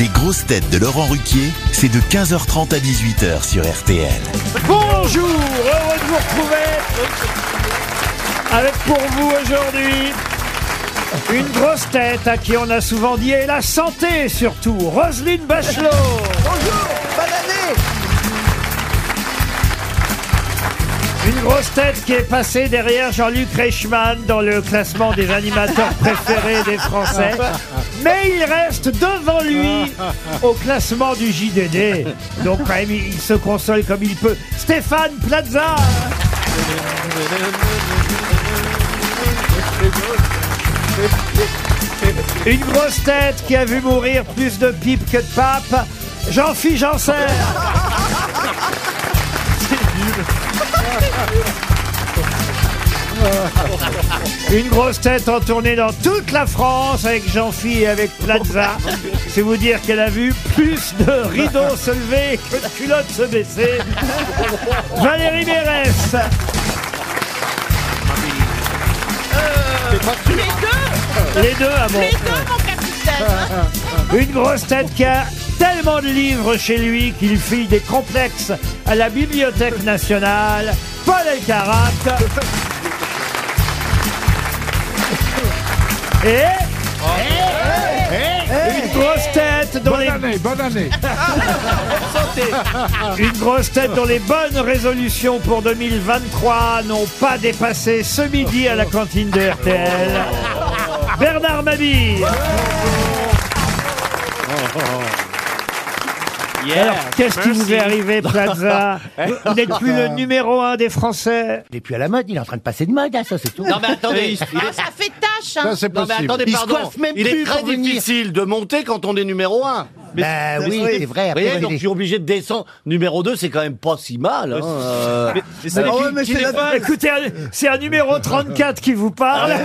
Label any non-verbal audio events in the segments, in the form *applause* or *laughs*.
Les grosses têtes de Laurent Ruquier, c'est de 15h30 à 18h sur RTL. Bonjour, heureux de vous retrouver avec pour vous aujourd'hui une grosse tête à qui on a souvent dit et la santé surtout, Roselyne Bachelot. Bonjour, bonne année Une grosse tête qui est passée derrière Jean-Luc Reichmann dans le classement des animateurs préférés des Français. Mais il reste devant lui au classement du JDD. Donc quand même, il se console comme il peut. Stéphane Plaza Une grosse tête qui a vu mourir plus de pipes que de papes. Jean-Philippe Janssen *laughs* Une grosse tête en tournée dans toute la France avec Jean-Phi et avec Plaza. C'est vous dire qu'elle a vu plus de rideaux se lever que de culottes se baisser. Valérie Mérès. Les deux, ah bon. Les deux, mon capitaine. Une grosse tête qui a tellement de livres chez lui qu'il file des complexes à la Bibliothèque nationale. Paul Elkarat. Et une grosse tête dont les année, bonne année. *laughs* une grosse tête dont les bonnes résolutions pour 2023 n'ont pas dépassé ce midi à la cantine de RTL. Bernard Mabille. Alors, qu'est-ce qui vous est arrivé, Plaza *laughs* Vous vous n'êtes plus le numéro un des Français Il est plus à la mode, il est en train de passer de mode, hein, ça c'est tout. Non mais attendez, il, Ah, ça fait tâche, hein. Ça, c'est non mais possible. attendez, Il se pardon. coiffe même il est plus très pour venir. difficile de monter quand on est numéro 1. Bah oui, c'est vrai. Vous Après, voyez, donc est- je suis obligé de descendre. Numéro 2, c'est quand même pas si mal. Hein, euh. Ah Écoutez, c'est un numéro 34 qui vous parle. *laughs*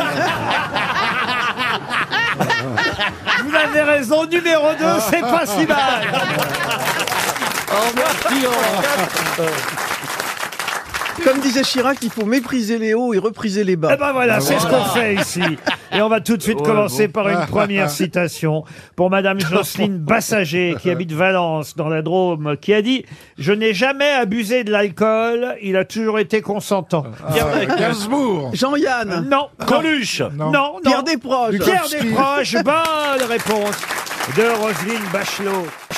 Vous avez raison, numéro 2, c'est pas si mal. Merci. Comme disait Chirac, il faut mépriser les hauts et repriser les bas. Eh ben voilà, c'est ce qu'on fait ici. Et on va tout de suite commencer par une première citation pour Madame Jocelyne Bassager, qui habite Valence, dans la Drôme, qui a dit « Je n'ai jamais abusé de l'alcool, il a toujours été consentant. Gainsbourg. Jean-Yann, Non, Coluche. non, non. Pierre Desproges, Pierre Desproges, bonne réponse de Roselyne Bachelot.